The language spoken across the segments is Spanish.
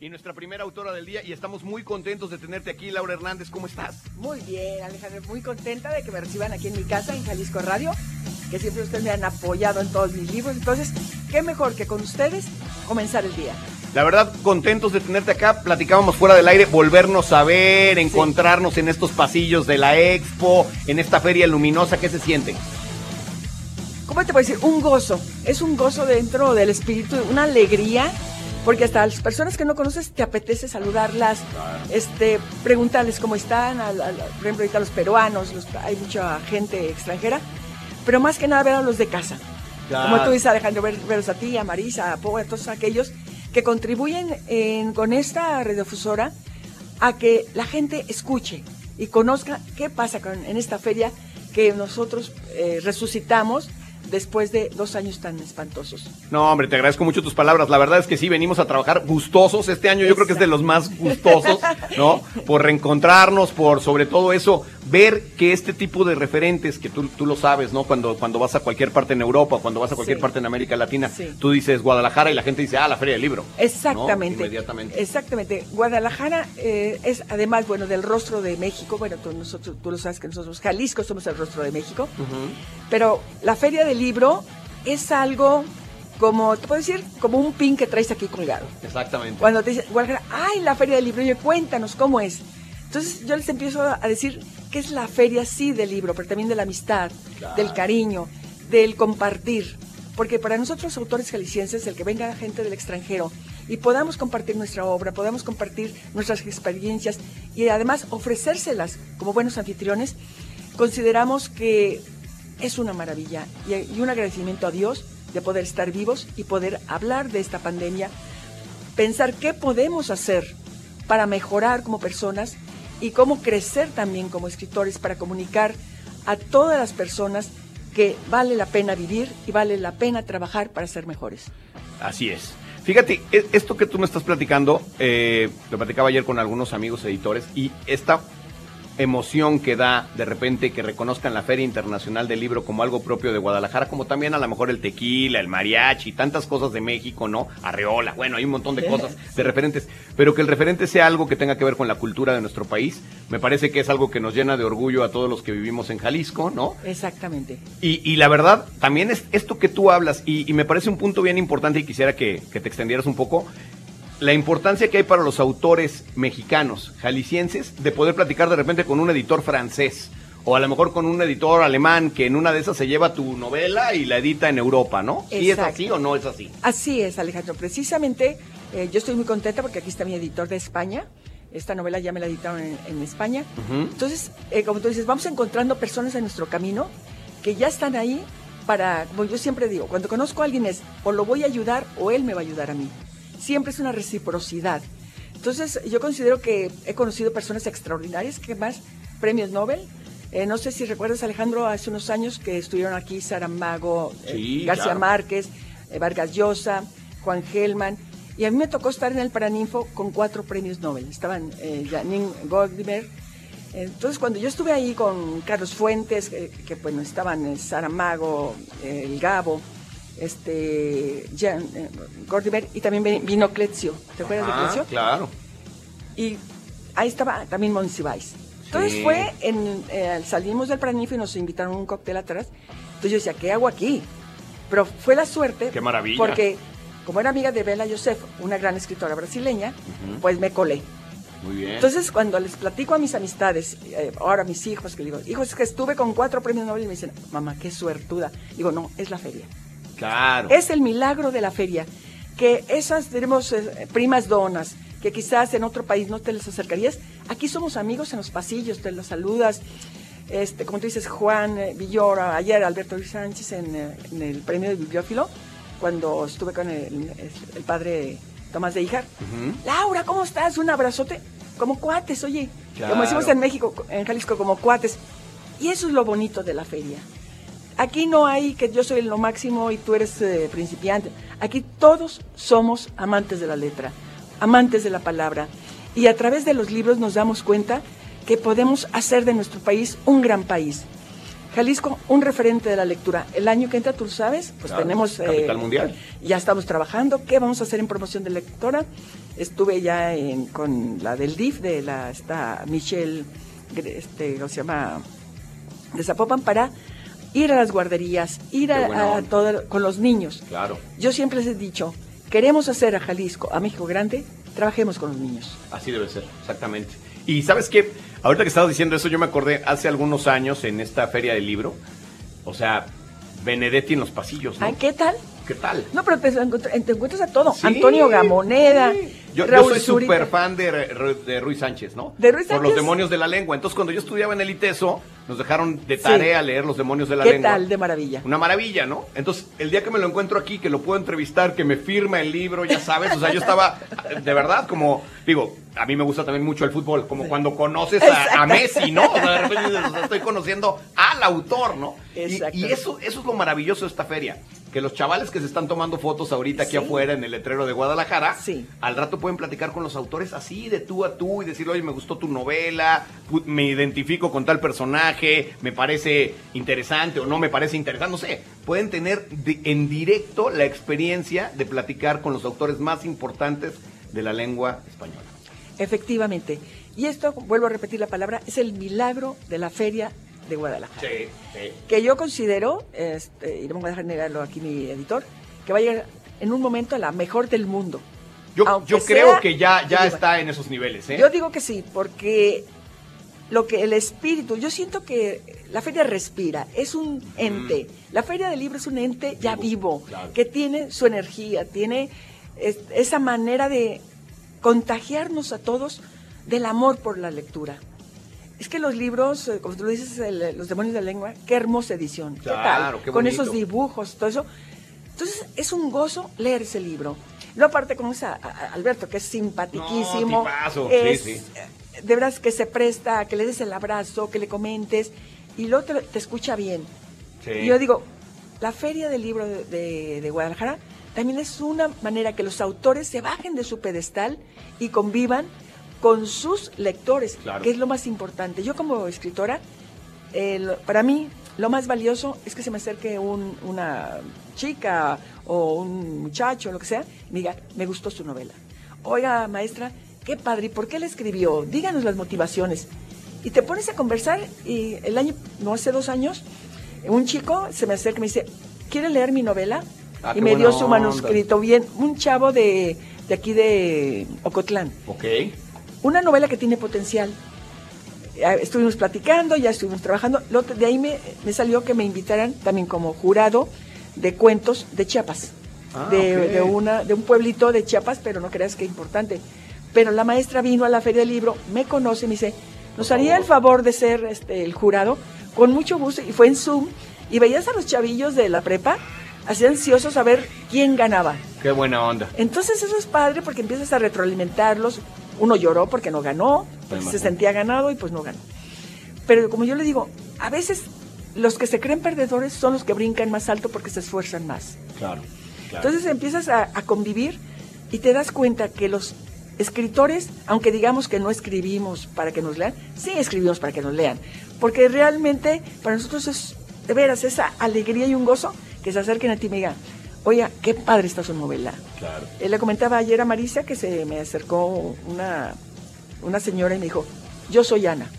y nuestra primera autora del día y estamos muy contentos de tenerte aquí, Laura Hernández. ¿Cómo estás? Muy bien, Alejandro, muy contenta de que me reciban aquí en mi casa, en Jalisco Radio, que siempre ustedes me han apoyado en todos mis libros. Entonces, qué mejor que con ustedes comenzar el día. La verdad, contentos de tenerte acá. Platicábamos fuera del aire, volvernos a ver, encontrarnos en estos pasillos de la expo, en esta feria luminosa. ¿Qué se siente? ¿Cómo te puedo decir? Un gozo. Es un gozo dentro del espíritu, una alegría porque hasta las personas que no conoces te apetece saludarlas, este, preguntarles cómo están, por ejemplo, ahorita los peruanos, hay mucha gente extranjera, pero más que nada ver a los de casa. Como tú dices, Alejandro, ver, verlos a ti, a Marisa, a Pau, a todos aquellos que contribuyen con esta radiodifusora a que la gente escuche y conozca qué pasa en esta feria que nosotros eh, resucitamos después de dos años tan espantosos. No, hombre, te agradezco mucho tus palabras. La verdad es que sí, venimos a trabajar gustosos este año. Yo creo que es de los más gustosos, ¿no? Por reencontrarnos, por sobre todo eso, ver que este tipo de referentes, que tú, tú lo sabes, ¿no? Cuando, cuando vas a cualquier parte en Europa, cuando vas a cualquier parte en América Latina, tú dices Guadalajara y la gente dice, ah, la Feria del Libro. Exactamente. Inmediatamente. Exactamente. Guadalajara eh, es además, bueno, del rostro de México. Bueno, tú, nosotros, tú lo sabes que nosotros, Jalisco, somos el rostro de México. Pero la Feria del libro es algo como, te puedo decir, como un pin que traes aquí colgado. Exactamente. Cuando te dicen, ay, la feria del libro, yo cuéntanos cómo es. Entonces yo les empiezo a decir que es la feria, sí, del libro, pero también de la amistad, del cariño, del compartir. Porque para nosotros, autores jaliscienses, el que venga gente del extranjero y podamos compartir nuestra obra, podamos compartir nuestras experiencias y además ofrecérselas como buenos anfitriones, consideramos que es una maravilla y, un agradecimiento a Dios de poder estar vivos y poder hablar de esta pandemia, pensar qué podemos hacer para mejorar como personas y cómo crecer también como escritores para comunicar a todas las personas que vale la pena vivir y vale la pena trabajar para ser mejores. Así es. Fíjate, e, esto que tú me estás platicando, eh, lo platicaba ayer con algunos amigos editores y esta emoción que da de repente que reconozcan la Feria Internacional del Libro como algo propio de Guadalajara, como también a lo mejor el tequila, el mariachi, tantas cosas de México, ¿no? Arreola, bueno, hay un montón de cosas de referentes, pero que el referente sea algo que tenga que ver con la cultura de nuestro país, me parece que es algo que nos llena de orgullo a todos los que vivimos en Jalisco, ¿no? Exactamente. Y, la verdad, también es esto que tú hablas, y, me parece un punto bien importante y quisiera que, que te extendieras un poco, la importancia que hay para los autores mexicanos, jaliscienses, de poder platicar de repente con un editor francés o a lo mejor con un editor alemán que en una de esas se lleva tu novela y la edita en Europa, ¿no? ¿Sí es así o no es así? Así es, Alejandro. Precisamente eh, yo estoy muy contenta porque aquí está mi editor de España. Esta novela ya me la editaron en, España. Entonces, eh, como tú dices, vamos encontrando personas en nuestro camino que ya están ahí para, como yo siempre digo, cuando conozco a alguien es o lo voy a ayudar o él me va a ayudar a mí siempre es una reciprocidad. Entonces, yo considero que he conocido personas extraordinarias, que más premios Nobel. Eh, no sé si recuerdas, Alejandro, hace unos años que estuvieron aquí Saramago, eh, García Márquez, eh, Vargas Llosa, Juan Gelman. Y a mí me tocó estar en el Paraninfo con cuatro premios Nobel. Estaban Janine Goldimer. Entonces, cuando yo estuve ahí con Carlos Fuentes, que bueno, estaban Saramago, el Gabo, este, Jan, eh, Gordimer, y también vino Clezio. ¿Te acuerdas de Clezio? Claro. Y ahí estaba también Monsiváis. Entonces fue, en, eh, salimos del Pranif y nos invitaron a un cóctel atrás. Entonces yo decía, ¿qué hago aquí? Pero fue la suerte. ¡Qué maravilla! Porque como era amiga de Bela Joseph, una gran escritora brasileña, pues me colé. Muy bien. Entonces, cuando les platico a mis amistades, eh, ahora a mis hijos, que digo, hijos, es que estuve con cuatro premios Nobel y me dicen, mamá, qué suertuda. Digo, no, es la feria. Claro. Es el milagro de la feria. Que esas, tenemos eh, primas donas, que quizás en otro país no te les acercarías. Aquí somos amigos en los pasillos, te los saludas. Este, como tú dices, Juan eh, Villora, ayer Alberto Luis Sánchez en, eh, el premio de bibliófilo, cuando estuve con el, padre Tomás de Ijar. Laura, ¿cómo estás? Un abrazote. Como cuates, oye. Como decimos en México, en Jalisco, como cuates. Y eso es lo bonito de la feria. Aquí no hay que yo soy lo máximo y tú eres eh, principiante. Aquí todos somos amantes de la letra, amantes de la palabra. Y a través de los libros nos damos cuenta que podemos hacer de nuestro país un gran país. Jalisco, un referente de la lectura. El año que entra, tú sabes, pues tenemos... Capital eh, Mundial. Ya estamos trabajando. ¿Qué vamos a hacer en promoción de lectora? estuve ya en, con la del DIF, de la esta Michelle, este, ¿cómo se llama? De Zapopan, para ir a las guarderías, ir a, a todo, con los niños. Claro. Yo siempre les he dicho, queremos hacer a Jalisco, a México grande, trabajemos con los niños. Así debe ser, exactamente. Y sabes qué, ahorita que estabas diciendo eso, yo me acordé hace algunos años en esta feria del libro, o sea, Benedetti en los pasillos, ¿no? Ay, ¿Qué tal? ¿Qué tal? No, pero te, encuentras- te encuentras a todo. Sí, Antonio Gamoneda, sí. Yo, soy súper fan de, de Ruiz Sánchez, ¿no? ¿De Ruiz Por los Sánchez? demonios de la lengua. Entonces, cuando yo estudiaba en el ITESO, nos dejaron de tarea leer los demonios de la ¿Qué lengua. tal de maravilla? Una maravilla, ¿no? Entonces, el día que me lo encuentro aquí, que lo puedo entrevistar, que me firma el libro, ya sabes, o sea, yo estaba, de verdad, como, digo, a mí me gusta también mucho el fútbol, como cuando conoces a. Messi, ¿no? O sea, de repente dices, o sea, estoy conociendo al autor, ¿no? Y-. Y, eso, eso es lo maravilloso de esta feria, que los chavales que se están tomando fotos ahorita aquí Sí. afuera en el letrero de Guadalajara, Sí. al rato pueden platicar con los autores así, de tú a tú, y decir, oye, me gustó tu novela, me identifico con tal personaje, me parece interesante o no me parece interesante, no sé. Pueden tener en directo la experiencia de platicar con los autores más importantes de la lengua española. Efectivamente. Y esto, vuelvo a repetir la palabra, es el milagro de la feria de Guadalajara. Sí, sí. Que yo considero, este, y no me voy a dejar negarlo aquí mi editor, que va a llegar en un momento a la mejor del mundo. Yo, yo creo sea- que ya, ya digo- está en esos niveles, ¿eh? Yo digo que sí, porque lo que el espíritu, yo siento que la feria respira, es un ente. La feria del libro es un ente ya Vivo, vivo, claro. que tiene su energía, tiene es- esa manera de contagiarnos a todos del amor por la lectura. Es que los libros, eh, como tú lo dices, el- Los demonios de la lengua, qué hermosa edición. ¿Qué Claro, tal? qué Con esos dibujos, todo eso. Entonces, es un gozo leer ese libro. Lo aparte con Alberto, que es simpaticísimo. No, tipazo, es, sí, sí. eh, De veras que se presta que le des el abrazo, que le comentes, y luego te, te escucha bien. Sí. Y yo digo, la Feria del Libro de, de- de Guadalajara también es una manera que los autores se bajen de su pedestal y convivan con sus lectores, Claro. que es lo más importante. Yo como escritora, eh, para mí lo más valioso es que se me acerque un- una chica o un muchacho, lo que sea, y me diga, me gustó su novela. Oiga, maestra, qué padre, ¿y por qué la escribió? Díganos las motivaciones. Y te pones a conversar y el año, no hace dos años, un chico se me acerca y me dice, ¿quiere leer mi novela? Ah, y me dio su onda. manuscrito bien, un chavo de, de aquí de Ocotlán Ok. una novela que tiene potencial. Ya Estuvimos platicando, ya estuvimos trabajando. De ahí me, me salió que me invitaran también como jurado de cuentos de Chiapas. Ah, de, de una, de un pueblito de Chiapas, pero no creas que importante. Pero la maestra vino a la Feria del Libro, me conoce y me dice, ¿nos haría el favor de ser este, el jurado? Con mucho gusto. Y fue en Zoom. Y veías a los chavillos de la prepa, así ansiosos a ver quién ganaba. Qué buena onda. Entonces eso es padre porque empiezas a retroalimentarlos. Uno lloró porque no ganó, porque se sentía ganado y pues no ganó. Pero como yo le digo, a veces los que se creen perdedores son los que brincan más alto porque se esfuerzan más. Claro. claro. Entonces empiezas a, a convivir y te das cuenta que los escritores, aunque digamos que no escribimos para que nos lean, sí escribimos para que nos lean. Porque realmente para nosotros es de veras esa alegría y un gozo que se acerquen a ti y me digan, oye, qué padre está su novela. Claro. Eh, le comentaba ayer a Marisa que se me acercó una, una señora y me dijo, yo soy Ana.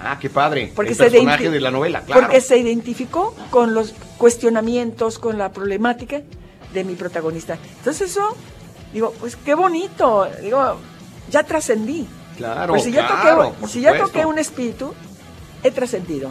Ah, qué padre. Porque el se personaje de la novela, claro. Porque se identificó con los cuestionamientos, con la problemática de mi protagonista. Entonces eso, digo, pues qué bonito. Digo, ya trascendí. Claro, Pues si ya, claro, toqué, por si ya toqué un espíritu, he trascendido.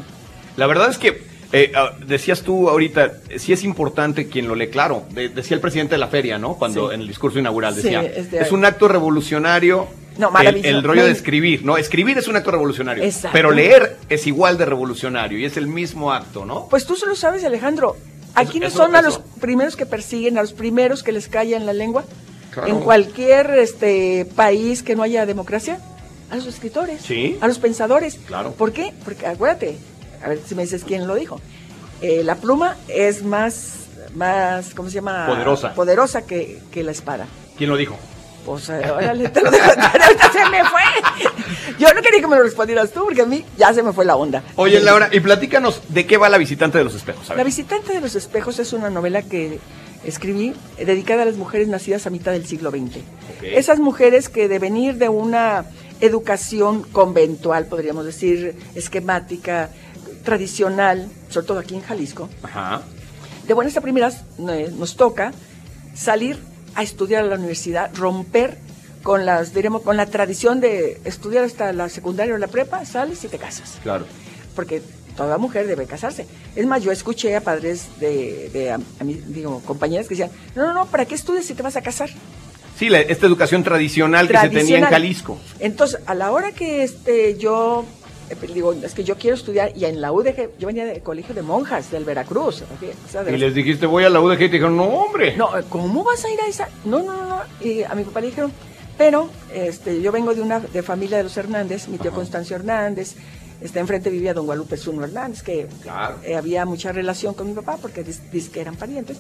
La verdad es que eh, ah, decías tú ahorita, eh, sí es importante quien lo lee, claro. de- decía el presidente de la feria, ¿no? Cuando Sí. en el discurso inaugural Sí, decía, es de- es un acto revolucionario. No, el, el rollo de escribir, ¿no? Escribir es un acto revolucionario. Exacto. Pero leer es igual de revolucionario y es el mismo acto, ¿no? Pues tú solo sabes, Alejandro. ¿A Eso- quiénes eso- son a los primeros que persiguen, a los primeros que les calla en la lengua? Claro. En cualquier este país que no haya democracia, a los escritores, Sí. a los pensadores. Claro. ¿Por qué? Porque acuérdate, a ver si me dices quién lo dijo. Eh, la pluma es más, más, ¿cómo se llama? Poderosa. Poderosa que, que la espada. ¿Quién lo dijo? Pues eh, órale, te lo dejo, se me fue. Yo no quería que me lo respondieras tú, porque a mí ya se me fue la onda. Oye, Laura, y platícanos de qué va La visitante de los espejos. A ver. La visitante de los espejos es una novela que escribí dedicada a las mujeres nacidas a mitad del siglo XX. Esas mujeres que de venir de una educación conventual, podríamos decir, esquemática, tradicional, sobre todo aquí en Jalisco, de buenas a primeras eh, nos toca salir a estudiar a la universidad, romper con las, diremos, con la tradición de estudiar hasta la secundaria o la prepa, sales y te casas. Claro. Porque toda mujer debe casarse. Es más, yo escuché a padres de, de a, digo, compañeras que decían, no, no, no, ¿para qué estudias si te vas a casar? Sí, esta educación tradicional, que se tenía en Jalisco. Entonces, a la hora que este yo digo, es que yo quiero estudiar, y en la UDG, yo venía del colegio de monjas del Veracruz. y les dijiste, voy a la UDG, y te dijeron, no, hombre. No, ¿cómo vas a ir a esa? No, no, no, no. Y a mi papá le dijeron, pero este, yo vengo de una de familia de los Hernández, mi tío Constancio Hernández, está enfrente vivía don Guadalupe Zuno Hernández, que eh, había mucha relación con mi papá porque dice que eran parientes.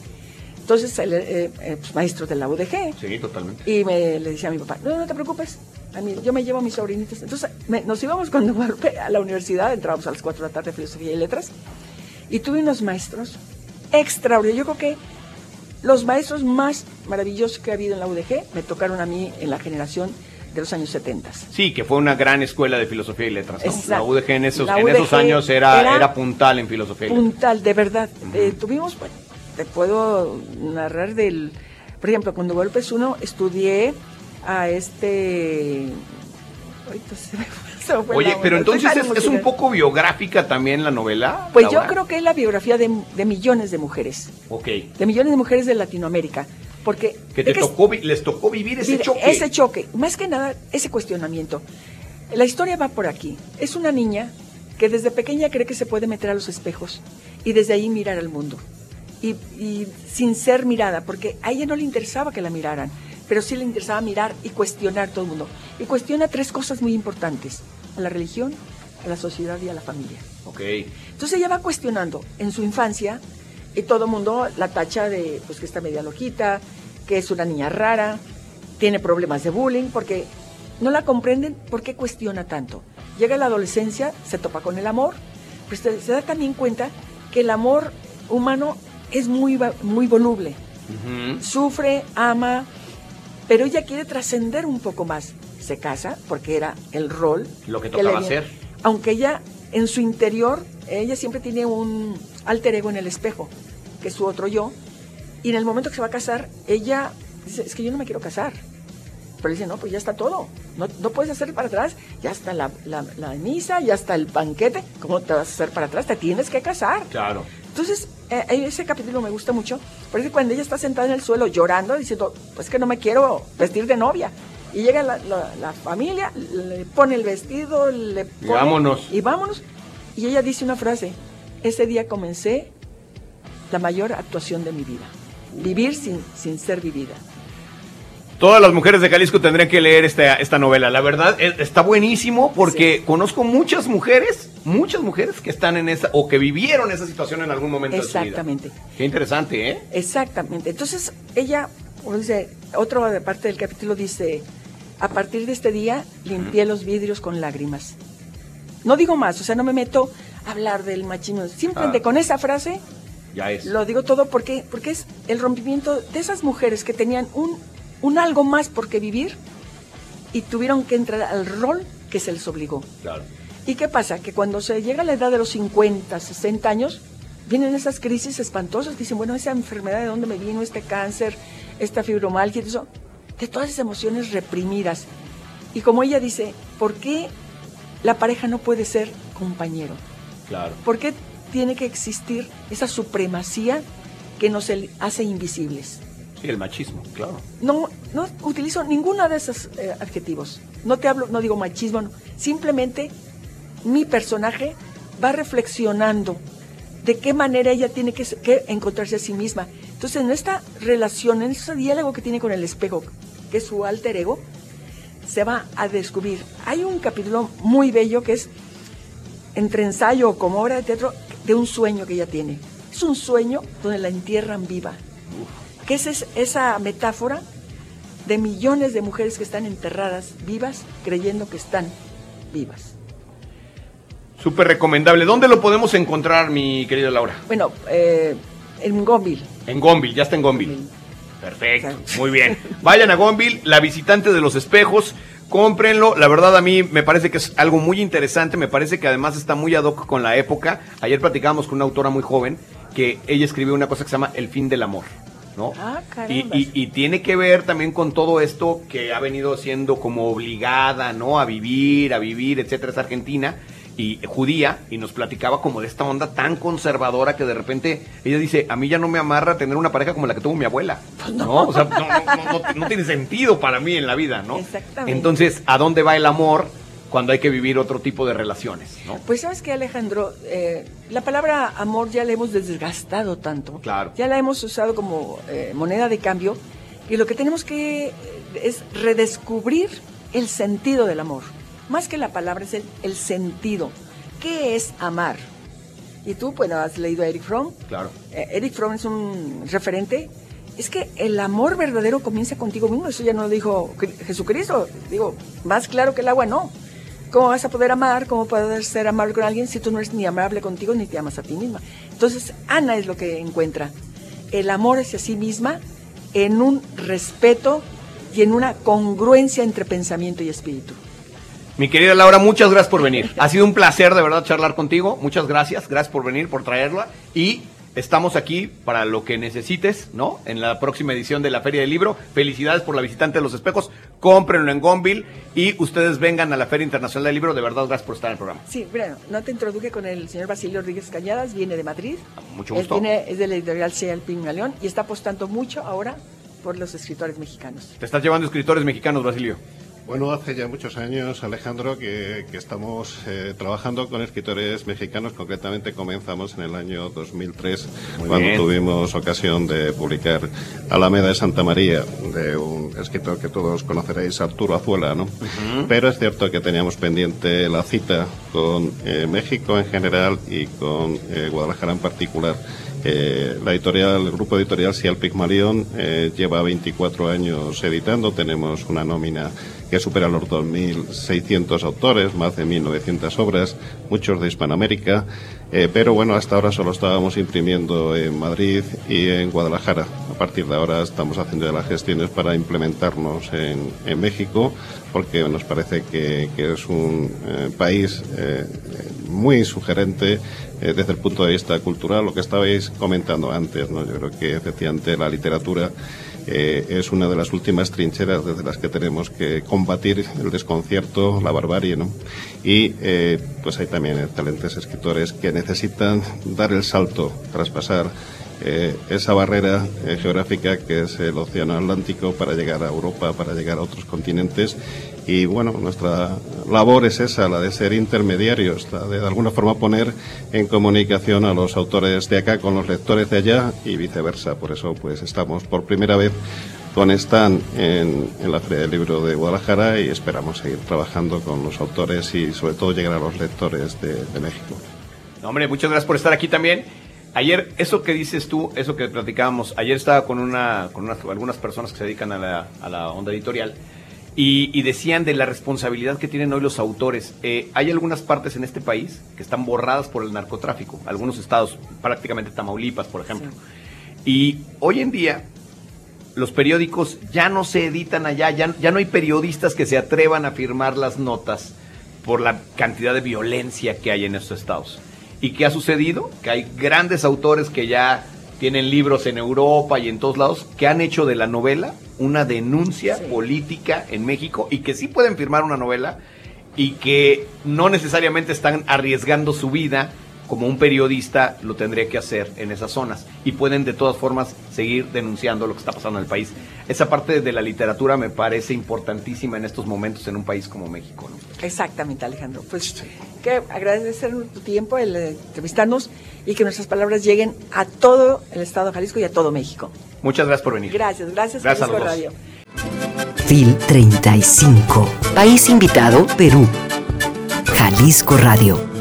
Entonces, el, eh, eh, pues, maestro de la UDG. Sí, totalmente. Y me, le decía a mi papá, no, no te preocupes, a mí, yo me llevo a mis sobrinitos. Entonces, nos íbamos Guadalupe a la universidad, entrábamos a las 4 de la tarde, filosofía y letras, y tuve unos maestros extraordinarios. Yo creo que los maestros más maravillosos que ha habido en la UDG me tocaron a mí en la generación de los años 70. Sí, que fue una gran escuela de filosofía y letras. La UDG en esos, en esos años era, era, puntal en filosofía y letras. Puntal, de verdad. Eh, tuvimos, bueno, te puedo narrar del, por ejemplo, cuando Golpes uno estudié a este... Ahorita se me Oye, pero entonces es, un poco biográfica también la novela. Pues yo creo que es la biografía de, de millones de mujeres. Ok. De millones de mujeres de Latinoamérica. Porque que te tocó, les tocó vivir ese choque. Ese choque, más que nada ese cuestionamiento. La historia va por aquí. Es una niña que desde pequeña cree que se puede meter a los espejos y desde ahí mirar al mundo. Y, sin ser mirada, porque a ella no le interesaba que la miraran, pero sí le interesaba mirar y cuestionar todo el mundo. Y cuestiona tres cosas muy importantes, a la religión, a la sociedad y a la familia. Okay. Entonces ella va cuestionando en su infancia y todo el mundo la tacha de pues que está media loquita, que es una niña rara, tiene problemas de bullying, porque no la comprenden por qué cuestiona tanto. Llega la adolescencia, se topa con el amor, pero se, da también cuenta que el amor humano es muy, muy voluble. Sufre, ama, pero ella quiere trascender un poco más. Se casa porque era el rol. Lo que tocaba hacer. Aunque ella, en su interior, ella siempre tiene un alter ego en el espejo, que es su otro yo, y en el momento que se va a casar, ella dice, es que yo no me quiero casar. Pero dice, no, pues ya está todo. No, no puedes hacer para atrás. Ya está la, la, misa, ya está el banquete. ¿Cómo te vas a hacer para atrás? Te tienes que casar. Claro. Entonces, eh, ese capítulo me gusta mucho. Porque cuando ella está sentada en el suelo llorando, diciendo, pues que no me quiero vestir de novia. Y llega la, la familia, le pone el vestido, le pone... Y vámonos. Y vámonos. Y ella dice una frase. Ese día comencé la mayor actuación de mi vida vivir sin, sin ser vivida. Todas las mujeres de Jalisco tendrían que leer esta, esta novela. La verdad, está buenísimo porque conozco muchas mujeres, muchas mujeres que están en esa, o que vivieron esa situación en algún momento Exactamente. de su vida. Qué interesante, ¿eh? Exactamente. Entonces, ella, dice, otra parte del capítulo dice, a partir de este día limpié los vidrios con lágrimas. No digo más, o sea, no me meto a hablar del machismo. Simplemente ah. con esa frase lo digo todo porque, porque es el rompimiento de esas mujeres que tenían un, un algo más por qué vivir y tuvieron que entrar al rol que se les obligó. Claro. ¿Y qué pasa? Que cuando se llega a la edad de los 50, 60 años, vienen esas crisis espantosas. Dicen, bueno, esa enfermedad de dónde me vino, este cáncer, esta fibromialgia, eso, de todas esas emociones reprimidas. Y como ella dice, ¿por qué la pareja no puede ser compañero? Claro. ¿Por qué tiene que existir esa supremacía que nos hace invisibles. Sí, el machismo, claro. No, no utilizo ninguno de esos eh, adjetivos. No te hablo, no digo machismo, simplemente mi personaje va reflexionando de qué manera ella tiene que, que, encontrarse a sí misma. Entonces, en esta relación, en ese diálogo que tiene con el espejo, que es su alter ego, se va a descubrir. Hay un capítulo muy bello que es entre ensayo como obra de teatro de un sueño que ella tiene. Es un sueño donde la entierran viva. Que es esa metáfora de millones de mujeres que están enterradas vivas creyendo que están vivas. Súper recomendable. ¿Dónde lo podemos encontrar, mi querida Laura? Bueno, eh, en Gonville. En Gonville, ya está en Gonville. Perfecto, muy bien. Vayan a Gonville, la visitante de los espejos, cómprenlo. La verdad a mí me parece que es algo muy interesante, me parece que además está muy ad hoc con la época. Ayer platicábamos con una autora muy joven que ella escribió una cosa que se llama El fin del amor. ¿No? Ah, y, y- y tiene que ver también con todo esto que ha venido siendo como obligada, ¿no? A vivir, a vivir, etcétera, es argentina y judía, y nos platicaba como de esta onda tan conservadora que de repente ella dice, a mí ya no me amarra tener una pareja como la que tuvo mi abuela, ¿no? O sea, no, no- no- no- no tiene sentido para mí en la vida, ¿no? Exactamente. Entonces, ¿a dónde va el amor cuando hay que vivir otro tipo de relaciones, ¿no? Pues sabes que Alejandro, Eh, la palabra amor ya la hemos desgastado tanto. Claro. Ya la hemos usado como eh, moneda de cambio y lo que tenemos que eh, es redescubrir el sentido del amor. Más que la palabra es el, el sentido. ¿Qué es amar? Y tú, bueno, has leído a Eric Fromm. Claro. Eh, Eric Fromm es un referente. Es que el amor verdadero comienza contigo mismo. Eso ya no lo dijo Cri- Jesucristo. Digo, más claro que el agua, no. ¿Cómo vas a poder amar? ¿Cómo poder ser amable con alguien si tú no eres ni amable contigo ni te amas a ti misma? Entonces, Ana es lo que encuentra. El amor hacia sí misma en un respeto y en una congruencia entre pensamiento y espíritu. Mi querida Laura, muchas gracias por venir. Ha sido un placer de verdad charlar contigo. Muchas gracias. Gracias por venir, por traerla. Y estamos aquí para lo que necesites, ¿no? En la próxima edición de la Feria del Libro. Felicidades por la visitante de los espejos. Cómprenlo en Gonville y ustedes vengan a la Feria Internacional del Libro. De verdad, gracias por estar en el programa. Sí, bueno, no te introduje con el señor Basilio Rodríguez Cañadas, viene de Madrid. Mucho Él gusto. viene, es de la editorial el Pigmalión y está apostando mucho ahora por los escritores mexicanos. Te estás llevando escritores mexicanos, Basilio. Bueno, hace ya muchos años, Alejandro, que, que estamos eh, trabajando con escritores mexicanos. Concretamente comenzamos en el año 2003, Muy cuando bien. tuvimos ocasión de publicar Alameda de Santa María, de un escritor que todos conoceréis, Arturo Azuela, ¿no? Pero es cierto que teníamos pendiente la cita con eh, México en general y con eh, Guadalajara en particular. Eh, la editorial, el grupo editorial Cial Pigmalión eh, lleva 24 años editando, tenemos una nómina que supera los 2.600 autores, más de 1.900 obras, muchos de Hispanoamérica, eh, pero bueno, hasta ahora solo estábamos imprimiendo en Madrid y en Guadalajara. A partir de ahora estamos haciendo las gestiones para implementarnos en, en México, porque nos parece que, que es un eh, país eh, muy sugerente desde el punto de vista cultural, lo que estabais comentando antes, ¿no? Yo creo que efectivamente la literatura es una de las últimas trincheras desde las que tenemos que combatir el desconcierto, la barbarie, ¿no? Y eh, pues hay también excelentes escritores que necesitan dar el salto, traspasar eh, esa barrera eh, geográfica que es el Océano Atlántico para llegar a Europa, para llegar a otros continentes. Y bueno, nuestra labor es esa, la de ser intermediarios, la de de alguna forma poner en comunicación a los autores de acá con los lectores de allá y viceversa. Por eso pues estamos por primera vez con Stan en, en la Feria del Libro de Guadalajara y esperamos seguir trabajando con los autores y sobre todo llegar a los lectores de, de México. No, hombre, muchas gracias por estar aquí también. Ayer, eso que dices tú, eso que platicábamos, ayer estaba con una, con unas, algunas personas que se dedican a la, a la onda editorial y, y decían de la responsabilidad que tienen hoy los autores. Eh, hay algunas partes en este país que están borradas por el narcotráfico, algunos estados, prácticamente Tamaulipas, por ejemplo. Y hoy en día los periódicos ya no se editan allá, ya, ya no hay periodistas que se atrevan a firmar las notas por la cantidad de violencia que hay en estos estados. ¿Y qué ha sucedido? Que hay grandes autores que ya tienen libros en Europa y en todos lados que han hecho de la novela una denuncia Sí. política en México y que sí pueden firmar una novela y que no necesariamente están arriesgando su vida como un periodista lo tendría que hacer en esas zonas y pueden de todas formas seguir denunciando lo que está pasando en el país. Esa parte de la literatura me parece importantísima en estos momentos en un país como México. ¿no? Exactamente, Alejandro. Pues que agradecer tu tiempo, el entrevistarnos y que nuestras palabras lleguen a todo el estado de Jalisco y a todo México. Muchas gracias por venir. Gracias, gracias, Gracias a Jalisco los dos. Radio. FIL 35. País invitado, Perú. Jalisco Radio.